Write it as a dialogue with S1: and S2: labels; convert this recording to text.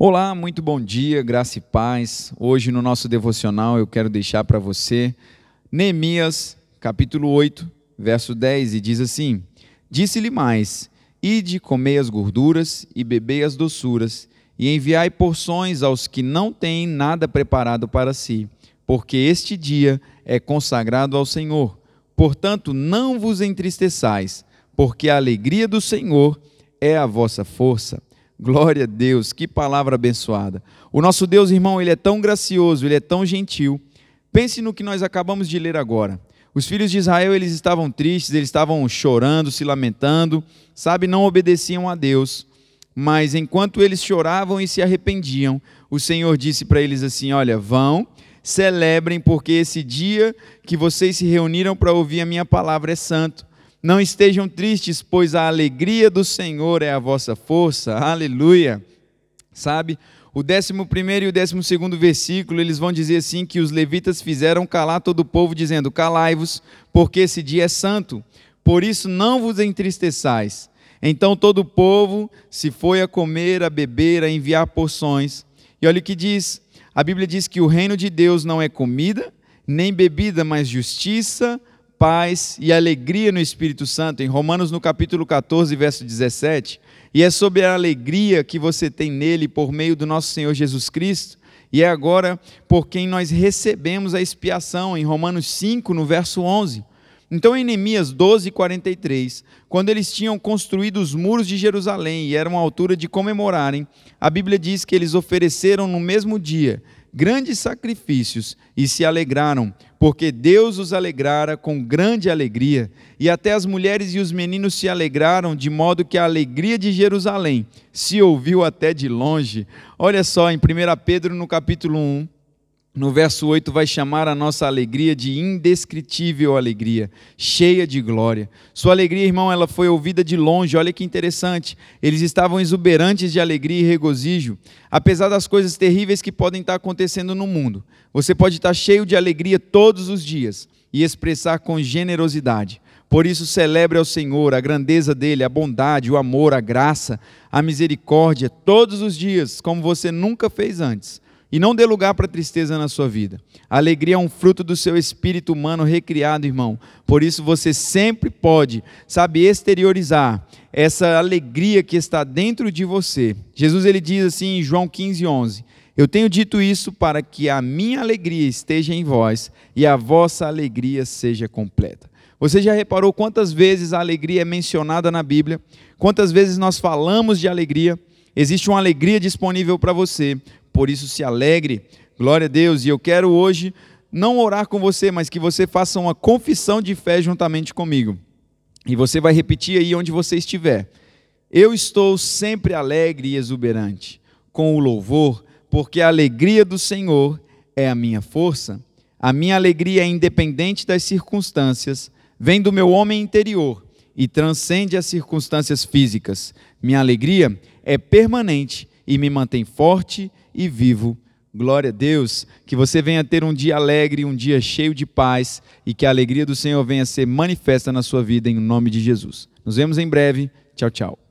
S1: Olá, muito bom dia, graça e paz. Hoje no nosso devocional eu quero deixar para você Neemias, capítulo 8, verso 10, e diz assim: Disse-lhe mais: Ide, comei as gorduras e bebei as doçuras, e enviai porções aos que não têm nada preparado para si, porque este dia é consagrado ao Senhor. Portanto, não vos entristeçais, porque a alegria do Senhor é a vossa força. Glória a Deus, que palavra abençoada. O nosso Deus, irmão, ele é tão gracioso, ele é tão gentil. Pense no que nós acabamos de ler agora. Os filhos de Israel, eles estavam tristes, eles estavam chorando, se lamentando, sabe, não obedeciam a Deus. Mas enquanto eles choravam e se arrependiam, o Senhor disse para eles assim: Olha, vão, celebrem, porque esse dia que vocês se reuniram para ouvir a minha palavra é santo. Não estejam tristes, pois a alegria do Senhor é a vossa força. Aleluia. Sabe? O 11 e o 12 versículo, eles vão dizer assim: que os levitas fizeram calar todo o povo, dizendo: Calai-vos, porque esse dia é santo, por isso não vos entristeçais. Então todo o povo se foi a comer, a beber, a enviar porções. E olha o que diz: a Bíblia diz que o reino de Deus não é comida, nem bebida, mas justiça, paz e alegria no Espírito Santo, em Romanos no capítulo 14, verso 17, e é sobre a alegria que você tem nele por meio do nosso Senhor Jesus Cristo, e é agora por quem nós recebemos a expiação, em Romanos 5, no verso 11. Então, em Neemias 12, 43, quando eles tinham construído os muros de Jerusalém e eram a altura de comemorarem, a Bíblia diz que eles ofereceram no mesmo dia grandes sacrifícios e se alegraram, porque Deus os alegrara com grande alegria, e até as mulheres e os meninos se alegraram, de modo que a alegria de Jerusalém se ouviu até de longe. Olha só, em 1 Pedro, no capítulo 1, no verso 8, vai chamar a nossa alegria de indescritível alegria, cheia de glória. Sua alegria, irmão, ela foi ouvida de longe, olha que interessante. Eles estavam exuberantes de alegria e regozijo, apesar das coisas terríveis que podem estar acontecendo no mundo. Você pode estar cheio de alegria todos os dias e expressar com generosidade. Por isso, celebre ao Senhor a grandeza dele, a bondade, o amor, a graça, a misericórdia, todos os dias, como você nunca fez antes e não dê lugar para tristeza na sua vida. A alegria é um fruto do seu espírito humano recriado, irmão. Por isso você sempre pode, sabe, exteriorizar essa alegria que está dentro de você. Jesus ele diz assim em João 15, 11: Eu tenho dito isso para que a minha alegria esteja em vós e a vossa alegria seja completa. Você já reparou quantas vezes a alegria é mencionada na Bíblia? Quantas vezes nós falamos de alegria? Existe uma alegria disponível para você, por isso se alegre. Glória a Deus. E eu quero hoje não orar com você, mas que você faça uma confissão de fé juntamente comigo. E você vai repetir aí onde você estiver. Eu estou sempre alegre e exuberante, com o louvor, porque a alegria do Senhor é a minha força. A minha alegria é independente das circunstâncias, vem do meu homem interior e transcende as circunstâncias físicas. Minha alegria é permanente e me mantém forte e vivo. Glória a Deus, que você venha ter um dia alegre, um dia cheio de paz e que a alegria do Senhor venha ser manifesta na sua vida em nome de Jesus. Nos vemos em breve. Tchau, tchau.